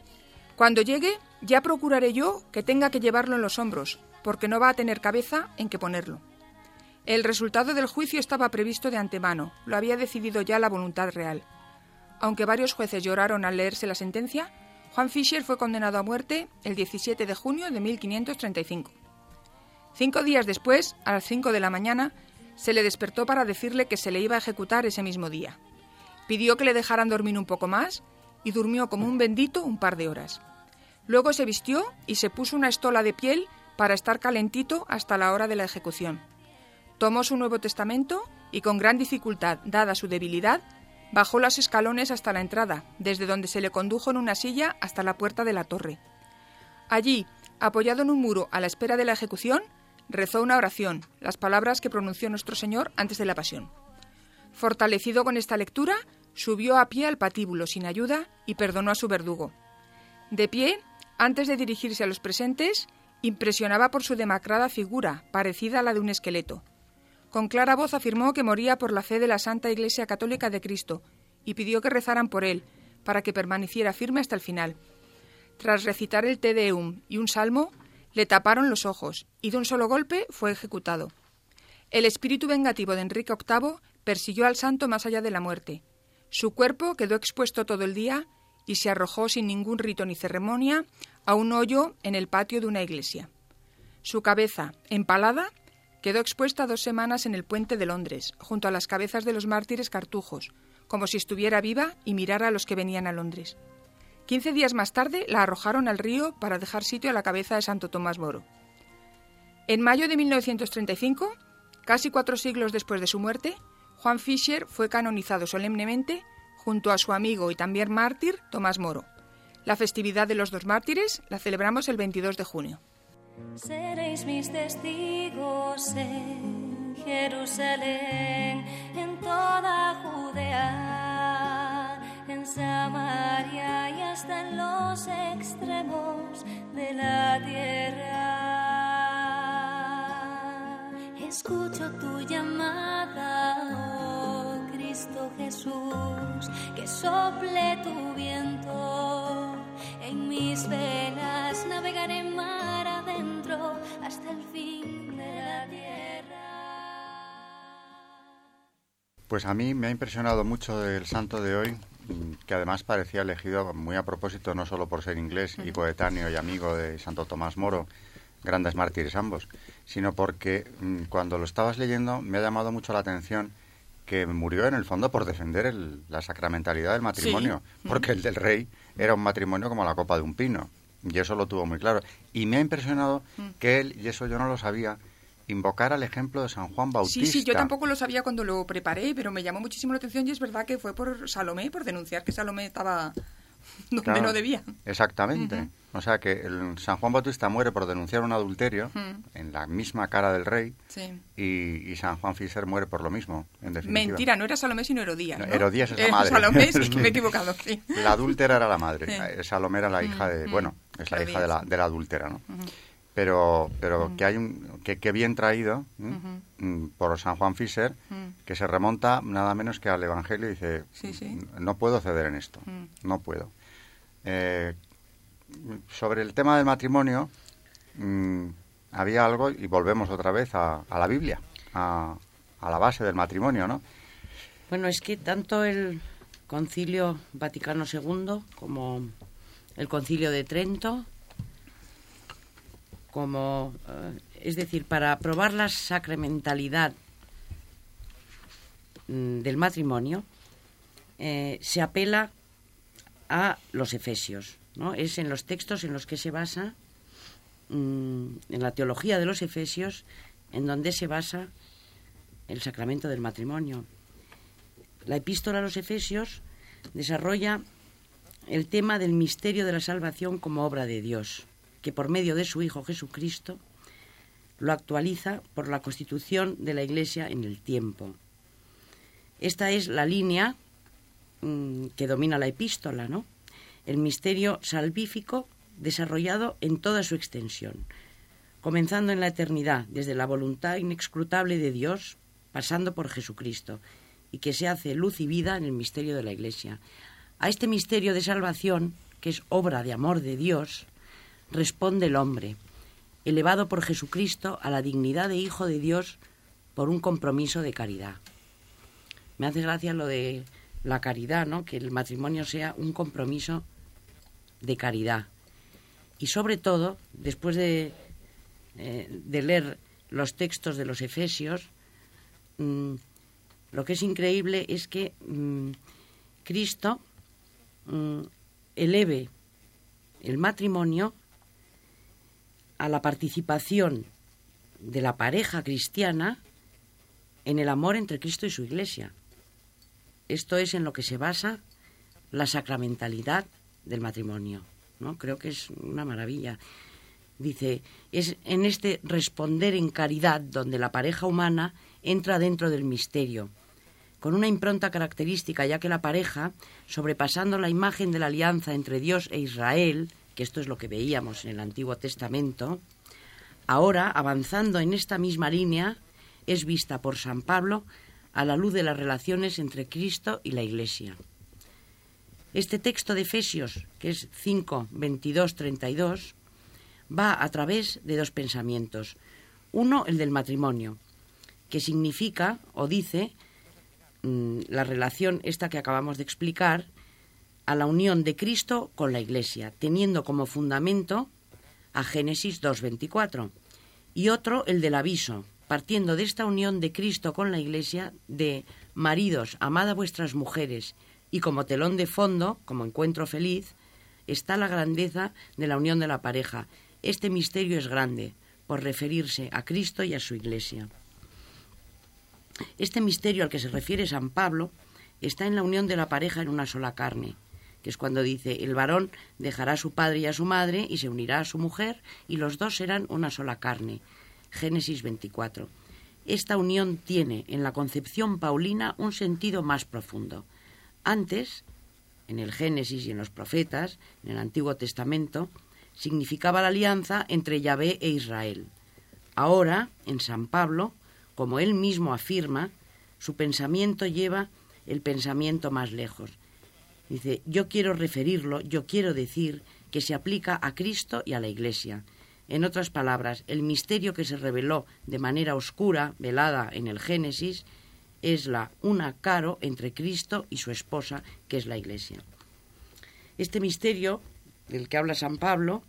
Cuando llegue, ya procuraré yo que tenga que llevarlo en los hombros, porque no va a tener cabeza en que ponerlo. El resultado del juicio estaba previsto de antemano, lo había decidido ya la voluntad real. Aunque varios jueces lloraron al leerse la sentencia, Juan Fischer fue condenado a muerte el 17 de junio de 1535. Cinco días después, a las cinco de la mañana, se le despertó para decirle que se le iba a ejecutar ese mismo día. Pidió que le dejaran dormir un poco más y durmió como un bendito un par de horas. Luego se vistió y se puso una estola de piel para estar calentito hasta la hora de la ejecución. Tomó su Nuevo Testamento y con gran dificultad, dada su debilidad, bajó los escalones hasta la entrada, desde donde se le condujo en una silla hasta la puerta de la torre. Allí, apoyado en un muro a la espera de la ejecución, rezó una oración, las palabras que pronunció nuestro Señor antes de la pasión. Fortalecido con esta lectura, subió a pie al patíbulo sin ayuda y perdonó a su verdugo. De pie, antes de dirigirse a los presentes, impresionaba por su demacrada figura, parecida a la de un esqueleto. Con clara voz afirmó que moría por la fe de la Santa Iglesia Católica de Cristo y pidió que rezaran por él, para que permaneciera firme hasta el final. Tras recitar el Te Deum y un salmo, le taparon los ojos y de un solo golpe fue ejecutado. El espíritu vengativo de Enrique VIII persiguió al santo más allá de la muerte. Su cuerpo quedó expuesto todo el día y se arrojó sin ningún rito ni ceremonia a un hoyo en el patio de una iglesia. Su cabeza, empalada, Quedó expuesta dos semanas en el puente de Londres, junto a las cabezas de los mártires cartujos, como si estuviera viva y mirara a los que venían a Londres. Quince días más tarde la arrojaron al río para dejar sitio a la cabeza de Santo Tomás Moro. En mayo de 1935, casi cuatro siglos después de su muerte, Juan Fischer fue canonizado solemnemente junto a su amigo y también mártir Tomás Moro. La festividad de los dos mártires la celebramos el 22 de junio. Seréis mis testigos en Jerusalén, en toda Judea, Samaria y hasta en los extremos de la tierra. Escucho tu llamada, oh Cristo Jesús, que sople tu viento. En mis venas navegaré mar adentro hasta el fin de la tierra. Pues a mí me ha impresionado mucho el santo de hoy, que además parecía elegido muy a propósito, no solo por ser inglés y coetáneo y amigo de Santo Tomás Moro, grandes mártires ambos, sino porque mm, cuando lo estabas leyendo me ha llamado mucho la atención que murió en el fondo por defender el- la sacramentalidad del matrimonio, porque el del rey era un matrimonio como la copa de un pino, y eso lo tuvo muy claro. Y me ha impresionado que él, y eso yo no lo sabía, invocara el ejemplo de San Juan Bautista. Sí, sí, yo tampoco lo sabía cuando lo preparé, pero me llamó muchísimo la atención y es verdad que fue por Salomé, por denunciar que Salomé estaba (laughs) donde Claro, no debía. Exactamente. O sea que el San Juan Bautista muere por denunciar un adulterio en la misma cara del rey Sí. y, y San Juan Fisher muere por lo mismo, en definitiva. Mentira, no era Salomé sino Herodías. No. Herodías es la Eh, madre. Salomé, sí, que (laughs) me he equivocado, sí. La adúltera era la madre, eh, Salomé era la hija de, bueno, es la hija de la, de la adúltera, ¿no? Pero, pero que hay un, que, que bien traído ¿m? Mm, por San Juan Fisher, Mm. que se remonta nada menos que al Evangelio y dice, Sí, sí. no puedo ceder en esto, Mm. no puedo. Eh, sobre el tema del matrimonio, mm, había algo, y volvemos otra vez a, a la Biblia, a, a la base del matrimonio, ¿no? Bueno, es que tanto el Concilio Vaticano II como el Concilio de Trento, como, eh, es decir, para aprobar la sacramentalidad mm, del matrimonio, eh, se apela a los efesios, ¿no? Es en los textos en los que se basa, mm, en la teología de los efesios, en donde se basa el sacramento del matrimonio. La epístola a los Efesios desarrolla el tema del misterio de la salvación como obra de Dios, que por medio de su Hijo Jesucristo lo actualiza por la constitución de la Iglesia en el tiempo. Esta es la línea mm, que domina la epístola, ¿no? El misterio salvífico desarrollado en toda su extensión, comenzando en la eternidad, desde la voluntad inescrutable de Dios, pasando por Jesucristo, y que se hace luz y vida en el misterio de la Iglesia. A este misterio de salvación, que es obra de amor de Dios, responde el hombre, elevado por Jesucristo a la dignidad de Hijo de Dios por un compromiso de caridad. Me hace gracia lo de la caridad, ¿no? Que el matrimonio sea un compromiso de caridad. Y sobre todo, después de, eh, de leer los textos de los Efesios, mm, lo que es increíble es que mm, Cristo mm, eleve el matrimonio a la participación de la pareja cristiana en el amor entre Cristo y su Iglesia. Esto es en lo que se basa la sacramentalidad del matrimonio. ¿no? Creo que es una maravilla. Dice, es en este responder en caridad donde la pareja humana entra dentro del misterio, con una impronta característica, ya que la pareja, sobrepasando la imagen de la alianza entre Dios e Israel, que esto es lo que veíamos en el Antiguo Testamento, ahora, avanzando en esta misma línea, es vista por San Pablo a la luz de las relaciones entre Cristo y la Iglesia. Este texto de Efesios, que es 5, 22, 32, va a través de dos pensamientos. Uno, el del matrimonio, que significa o dice mm, la relación esta que acabamos de explicar a la unión de Cristo con la Iglesia, teniendo como fundamento a Génesis 2.24. Y otro, el del aviso, partiendo de esta unión de Cristo con la Iglesia, de maridos, amad a vuestras mujeres, y como telón de fondo, como encuentro feliz, está la grandeza de la unión de la pareja. Este misterio es grande, por referirse a Cristo y a su Iglesia. Este misterio al que se refiere San Pablo está en la unión de la pareja en una sola carne, que es cuando dice, el varón dejará a su padre y a su madre y se unirá a su mujer y los dos serán una sola carne. Génesis 24. Esta unión tiene en la concepción paulina un sentido más profundo. Antes, en el Génesis y en los profetas, en el Antiguo Testamento, significaba la alianza entre Yahvé e Israel. Ahora, en San Pablo, como él mismo afirma, su pensamiento lleva el pensamiento más lejos. Dice, yo quiero referirlo, yo quiero decir que se aplica a Cristo y a la Iglesia. En otras palabras, el misterio que se reveló de manera oscura, velada en el Génesis, es la una caro entre Cristo y su esposa, que es la Iglesia. Este misterio del que habla San Pablo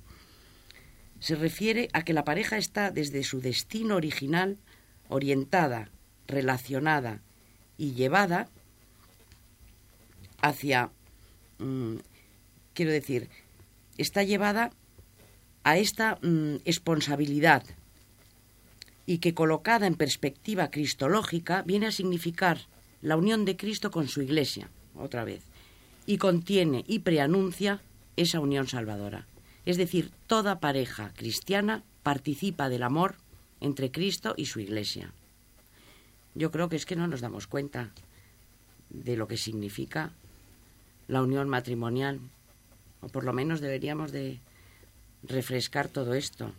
se refiere a que la pareja está desde su destino original orientada, relacionada y llevada hacia, mm, quiero decir, está llevada a esta mm, responsabilidad y que colocada en perspectiva cristológica viene a significar la unión de Cristo con su iglesia, otra vez, y contiene y preanuncia esa unión salvadora. Es decir, toda pareja cristiana participa del amor entre Cristo y su Iglesia. Yo creo que es que no nos damos cuenta de lo que significa la unión matrimonial, o por lo menos deberíamos de refrescar todo esto,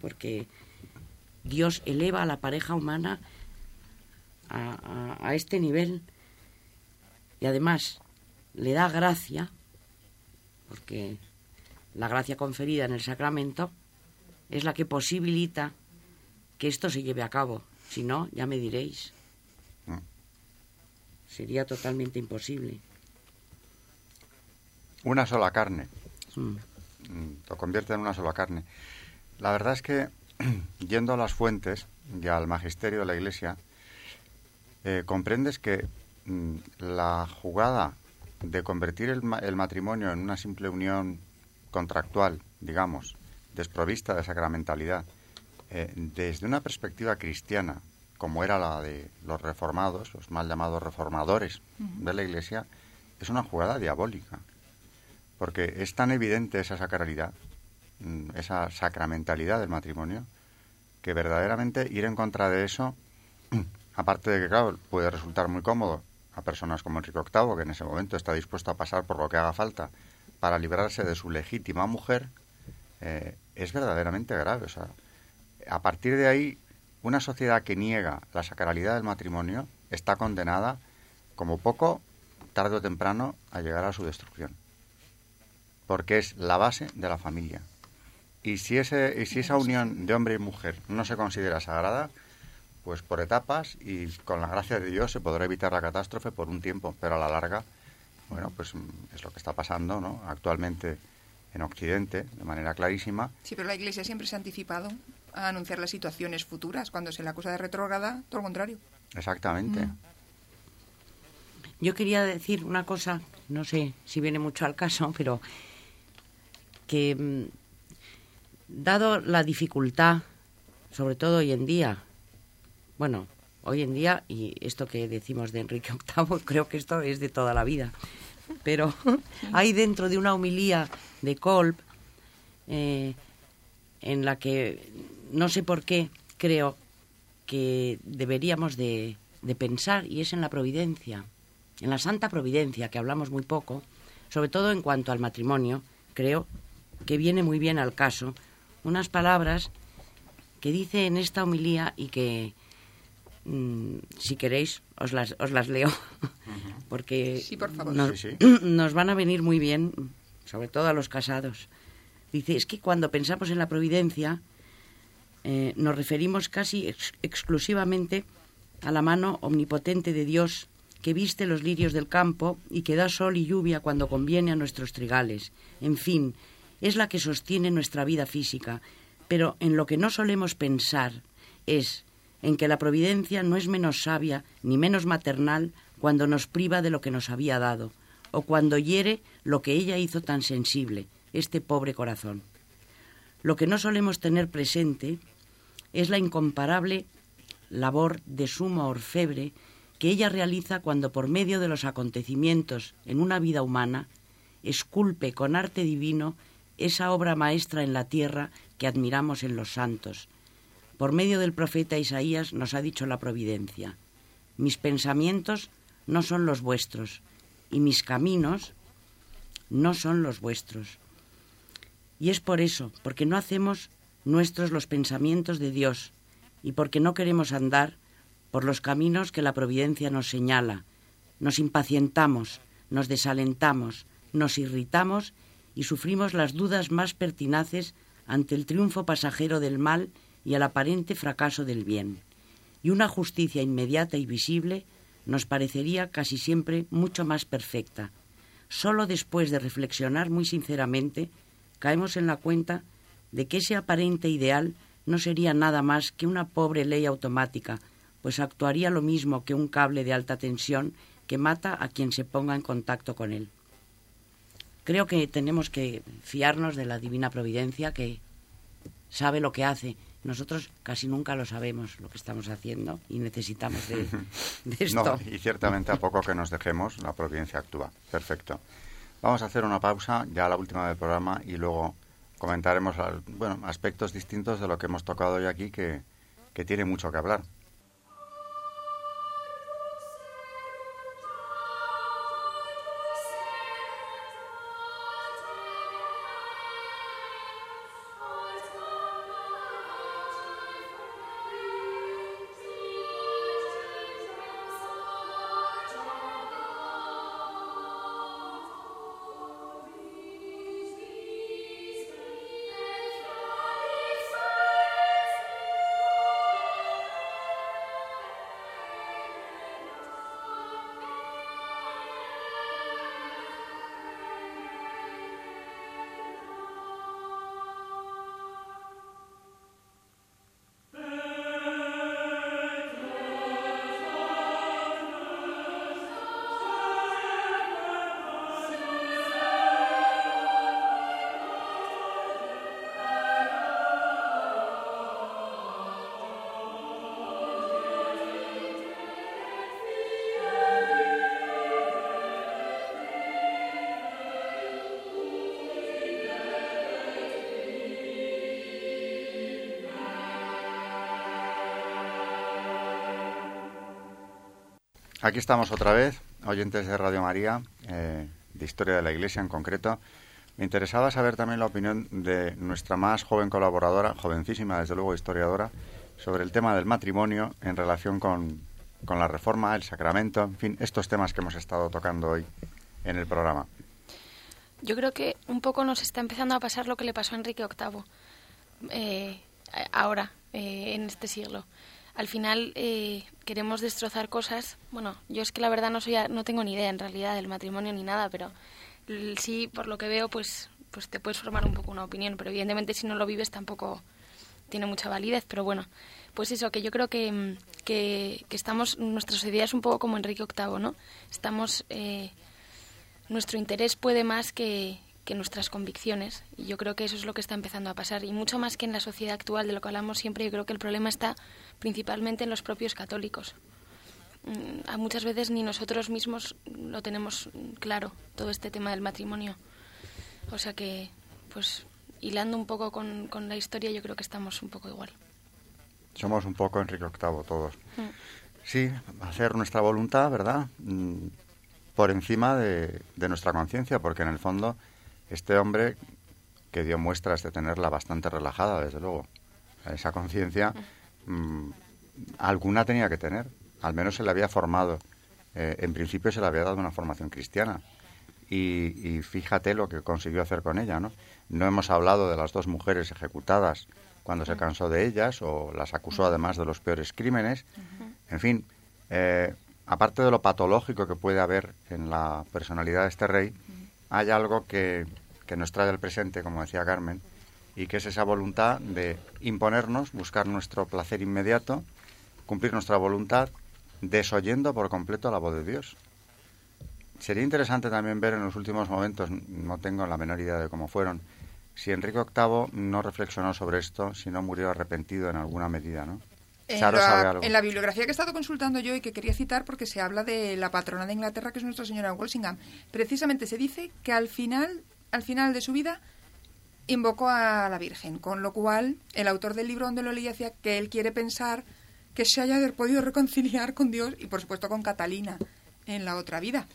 porque Dios eleva a la pareja humana a, a este nivel y además le da gracia, porque la gracia conferida en el sacramento es la que posibilita que esto se lleve a cabo. Si no, ya me diréis. Mm. Sería totalmente imposible. Una sola carne. Mm. Mm, Lo convierte en una sola carne. La verdad es que, (clears throat) yendo a las fuentes y al magisterio de la Iglesia, eh, comprendes que mm, la jugada de convertir el, ma- el matrimonio en una simple unión contractual, digamos, desprovista de sacramentalidad, eh, desde una perspectiva cristiana, como era la de los reformados, los mal llamados reformadores de la Iglesia, es una jugada diabólica. Porque es tan evidente esa sacralidad, mm, esa sacramentalidad del matrimonio, que verdaderamente ir en contra de eso, (clears throat) aparte de que, claro, puede resultar muy cómodo a personas como Enrique VIII, que en ese momento está dispuesto a pasar por lo que haga falta para librarse de su legítima mujer, eh, es verdaderamente grave. O sea, a partir de ahí, una sociedad que niega la sacralidad del matrimonio está condenada, como poco, tarde o temprano, a llegar a su destrucción. Porque es la base de la familia. Y si, ese, y si esa unión de hombre y mujer no se considera sagrada, pues por etapas y con la gracia de Dios se podrá evitar la catástrofe por un tiempo, pero a la larga, bueno, pues mm, es lo que está pasando ¿no? actualmente en Occidente, de manera clarísima. Sí, pero la Iglesia siempre se ha anticipado a anunciar las situaciones futuras. Cuando se le acusa de retrógrada, todo lo contrario. Exactamente. Yo quería decir una cosa, no sé si viene mucho al caso, pero que mm, dado la dificultad, sobre todo hoy en día, bueno, hoy en día, y esto que decimos de Enrique (laughs) VIII, creo que esto es de toda la vida, pero (laughs) hay dentro de una homilía de Kolb, eh, en la que no sé por qué creo que deberíamos de, de pensar, y es en la providencia, en la santa providencia, que hablamos muy poco, sobre todo en cuanto al matrimonio, creo que viene muy bien al caso, unas palabras que dice en esta homilía y que, mm, si queréis, os las, os las leo, porque Sí, por favor. Nos, Sí, (clears throat) nos van a venir muy bien, sobre todo a los casados. Dice, es que cuando pensamos en la providencia, eh, nos referimos casi ex- exclusivamente a la mano omnipotente de Dios que viste los lirios del campo y que da sol y lluvia cuando conviene a nuestros trigales. En fin, es la que sostiene nuestra vida física, pero en lo que no solemos pensar es en que la providencia no es menos sabia ni menos maternal cuando nos priva de lo que nos había dado, o cuando hiere lo que ella hizo tan sensible, este pobre corazón. Lo que no solemos tener presente es la incomparable labor de sumo orfebre que ella realiza cuando por medio de los acontecimientos en una vida humana esculpe con arte divino esa obra maestra en la tierra que admiramos en los santos. Por medio del profeta Isaías nos ha dicho la providencia, mis pensamientos no son los vuestros y mis caminos no son los vuestros. Y es por eso, porque no hacemos nuestros los pensamientos de Dios y porque no queremos andar por los caminos que la providencia nos señala. Nos impacientamos, nos desalentamos, nos irritamos y sufrimos las dudas más pertinaces ante el triunfo pasajero del mal y el aparente fracaso del bien. Y una justicia inmediata y visible nos parecería casi siempre mucho más perfecta. Solo después de reflexionar muy sinceramente, caemos en la cuenta de que ese aparente ideal no sería nada más que una pobre ley automática, pues actuaría lo mismo que un cable de alta tensión que mata a quien se ponga en contacto con él. Creo que tenemos que fiarnos de la divina providencia que sabe lo que hace nosotros casi nunca lo sabemos lo que estamos haciendo y necesitamos de, (laughs) de esto. No, y ciertamente a poco que nos dejemos, la providencia actúa. Perfecto. Vamos a hacer una pausa, ya la última del programa, y luego comentaremos bueno, aspectos distintos de lo que hemos tocado hoy aquí que, que tiene mucho que hablar. Aquí estamos otra vez, oyentes de Radio María, eh, de Historia de la Iglesia en concreto. Me interesaba saber también la opinión de nuestra más joven colaboradora, jovencísima, desde luego historiadora, sobre el tema del matrimonio en relación con, con la reforma, el sacramento, en fin, estos temas que hemos estado tocando hoy en el programa. Yo creo que un poco nos está empezando a pasar lo que le pasó a Enrique VIII eh, ahora, eh, en este siglo. Al final eh, queremos destrozar cosas. Bueno, yo es que la verdad no soy, no tengo ni idea en realidad del matrimonio ni nada, pero sí, por lo que veo, pues, pues te puedes formar un poco una opinión. Pero evidentemente si no lo vives tampoco tiene mucha validez. Pero bueno, pues eso, que yo creo que, mm, que, que estamos, nuestra sociedad es un poco como Enrique VIII, ¿no? Estamos eh, nuestro interés puede más que, que nuestras convicciones y yo creo que eso es lo que está empezando a pasar y mucho más que en la sociedad actual de lo que hablamos siempre yo creo que el problema está principalmente en los propios católicos Mm, a muchas veces ni nosotros mismos lo tenemos claro todo este tema del matrimonio o sea que pues hilando un poco con, con la historia yo creo que estamos un poco igual Somos un poco Enrique VIII todos. Mm. Sí, hacer nuestra voluntad, ¿verdad? Mm, Por encima de, de nuestra conciencia, porque en el fondo este hombre que dio muestras de tenerla bastante relajada, desde luego, esa conciencia, mm, alguna tenía que tener, al menos se le había formado, eh, en principio se le había dado una formación cristiana. Y, y fíjate lo que consiguió hacer con ella, ¿no? No hemos hablado de las dos mujeres ejecutadas cuando se cansó de ellas o las acusó además de los peores crímenes. En fin, eh, aparte de lo patológico que puede haber en la personalidad de este rey, hay algo que, que nos trae al presente, como decía Carmen, y que es esa voluntad de imponernos, buscar nuestro placer inmediato, cumplir nuestra voluntad, desoyendo por completo la voz de Dios. Sería interesante también ver en los últimos momentos, no tengo la menor idea de cómo fueron, si Enrique VIII no reflexionó sobre esto, si no murió arrepentido en alguna medida, ¿no? En la, en la bibliografía que he estado consultando yo y que quería citar porque se habla de la patrona de Inglaterra que es Nuestra Señora Walsingham, precisamente se dice que al final, al final de su vida invocó a la Virgen, con lo cual el autor del libro donde lo leí decía que él quiere pensar que se haya podido reconciliar con Dios y por supuesto con Catalina en la otra vida,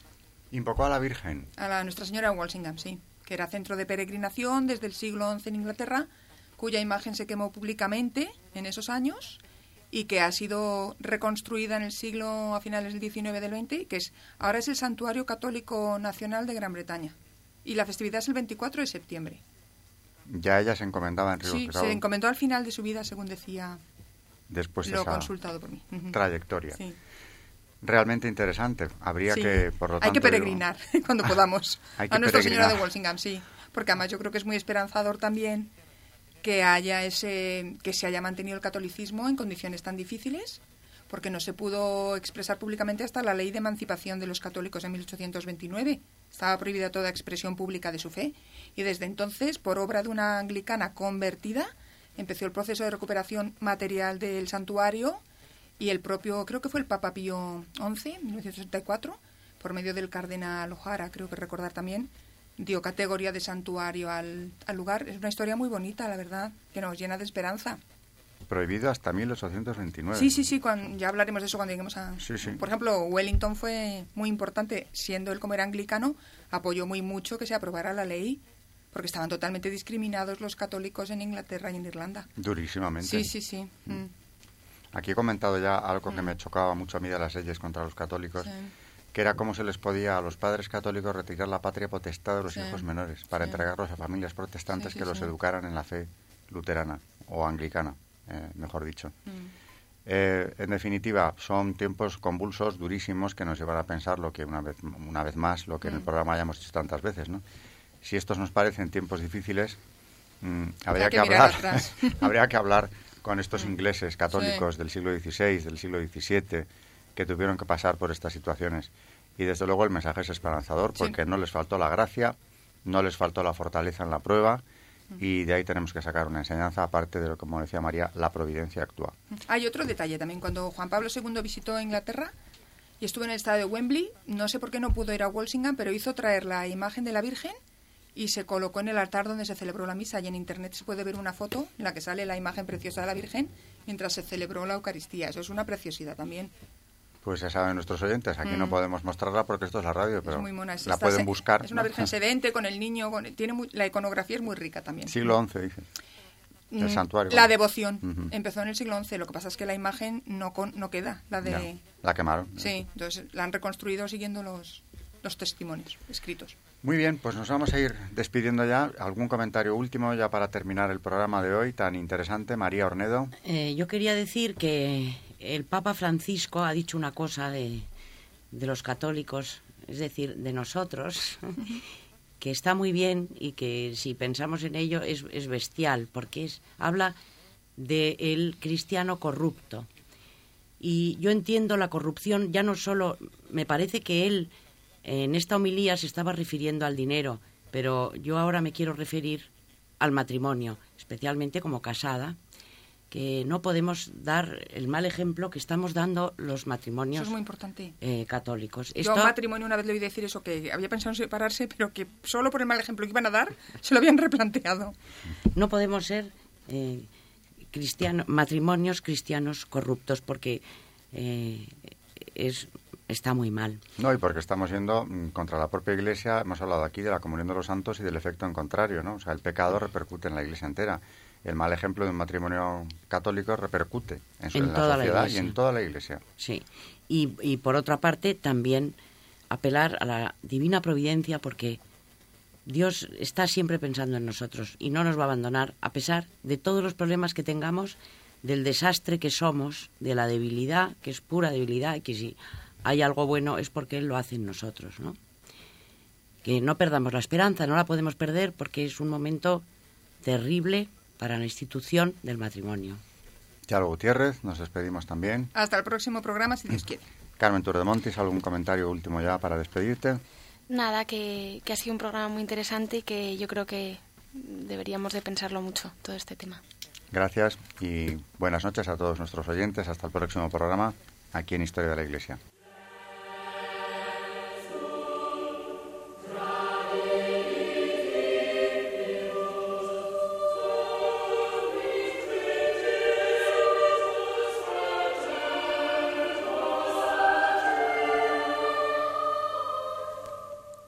Invocó a la Virgen. a la Nuestra Señora de Walsingham, sí, que era centro de peregrinación desde el siglo XI en Inglaterra, cuya imagen se quemó públicamente en esos años y que ha sido reconstruida en el siglo a finales del XIX del XX, y que es ahora es el Santuario Católico Nacional de Gran Bretaña. Y la festividad es el 24 de septiembre. Ya ella se encomendaba a Enrique Sí, se encomendó al final de su vida, según decía después de lo esa consultado por mí. Trayectoria. Sí. Realmente interesante. Habría Sí. que, por lo Hay tanto, que digo, peregrinar (laughs) cuando (laughs) podamos Hay que a Nuestra Señora de. Walsingham, sí. Porque además yo creo que es muy esperanzador también que haya ese que se haya mantenido el catolicismo en condiciones tan difíciles, porque no se pudo expresar públicamente hasta la ley de emancipación de los católicos en 1829. Estaba prohibida toda expresión pública de su fe y desde entonces, por obra de una anglicana convertida, empezó el proceso de recuperación material del santuario y el propio, creo que fue el Papa Pío XI, 1964, por medio del cardenal Ojara, creo que recordar también, dio categoría de santuario al, al lugar. Es una historia muy bonita, la verdad, que nos llena de esperanza. Prohibido hasta 1829. Sí, sí, sí, cuando, ya hablaremos de eso cuando lleguemos a... Sí, sí. Por ejemplo, Wellington fue muy importante, siendo él como era anglicano, apoyó muy mucho que se aprobara la ley, porque estaban totalmente discriminados los católicos en Inglaterra y en Irlanda. Durísimamente. Sí, sí, sí. mm, Aquí he comentado ya algo que me chocaba mucho a mí de las leyes contra los católicos, sí. que era cómo se les podía a los padres católicos retirar la patria potestad de los Sí. hijos menores para Sí. entregarlos a familias protestantes Sí, que los educaran en la fe luterana o anglicana, eh, mejor dicho. Mm. Eh, en definitiva, son tiempos convulsos, durísimos, que nos llevan a pensar lo que una vez, una vez más, lo que en el Mm. programa ya hemos dicho tantas veces, ¿no? Si estos nos parecen tiempos difíciles, mm, habría que hablar, (laughs) habría que hablar con estos ingleses católicos Sí. del siglo XVI, del siglo XVII, que tuvieron que pasar por estas situaciones. Y desde luego el mensaje es esperanzador, Sí. porque no les faltó la gracia, no les faltó la fortaleza en la prueba. Y de ahí tenemos que sacar una enseñanza, aparte de lo que, como decía María, la providencia actúa. Hay otro detalle también. Cuando Juan Pablo II visitó Inglaterra y estuvo en el estadio de Wembley, no sé por qué no pudo ir a Walsingham, pero hizo traer la imagen de la Virgen y se colocó en el altar donde se celebró la misa. Y en internet se puede ver una foto en la que sale la imagen preciosa de la Virgen mientras se celebró la Eucaristía. Eso es una preciosidad también. Pues ya saben nuestros oyentes, aquí no Mm. podemos mostrarla porque esto es la radio, pero es muy mona. Es la pueden se- buscar. Es una ¿no? Virgen sedente con el niño. Con, tiene muy- la iconografía es muy rica también. Siglo XI, dice. El Mm, santuario. La devoción. Empezó en el siglo XI. Lo que pasa es que la imagen no, con- no queda. La de... Ya, La quemaron. Sí, entonces la han reconstruido siguiendo los, los testimonios escritos. Muy bien, pues nos vamos a ir despidiendo ya. ¿Algún comentario último ya para terminar el programa de hoy tan interesante? María Ornedo. Eh, yo quería decir que el Papa Francisco ha dicho una cosa de, de los católicos, es decir, de nosotros, (laughs) que está muy bien y que si pensamos en ello es, es bestial, porque es, habla del cristiano corrupto. Y yo entiendo la corrupción, ya no solo, me parece que él en esta homilía se estaba refiriendo al dinero, pero yo ahora me quiero referir al matrimonio, especialmente como casada, que no podemos dar el mal ejemplo que estamos dando los Eso matrimonios es muy importante. eh, católicos. Yo a un matrimonio una vez le oí decir eso, que había pensado en separarse, pero que solo por el mal ejemplo que iban a dar, (laughs) se lo habían replanteado. no podemos ser eh, cristiano- matrimonios cristianos corruptos porque eh, es, está muy mal. No, y porque estamos yendo mm, contra la propia Iglesia, hemos hablado aquí de la comunión de los santos y del efecto en contrario, ¿no? O sea, el pecado repercute en la Iglesia entera. El mal ejemplo de un matrimonio católico repercute en, su- En en la toda la sociedad y en toda la Iglesia. Sí. Y, y por otra parte, también apelar a la divina providencia porque Dios está siempre pensando en nosotros y no nos va a abandonar a pesar de todos los problemas que tengamos, del desastre que somos, de la debilidad, que es pura debilidad y que si hay algo bueno es porque Él lo hace en nosotros, ¿no? Que no perdamos la esperanza, no la podemos perder porque es un momento terrible para la institución del matrimonio. Tiago Gutiérrez, nos despedimos también. Hasta el próximo programa, si Dios quiere. Carmen Turdemontis, ¿algún comentario último ya para despedirte? Nada, que, que ha sido un programa muy interesante y que yo creo que deberíamos de pensarlo mucho, todo este tema. Gracias y buenas noches a todos nuestros oyentes. Hasta el próximo programa aquí en Historia de la Iglesia.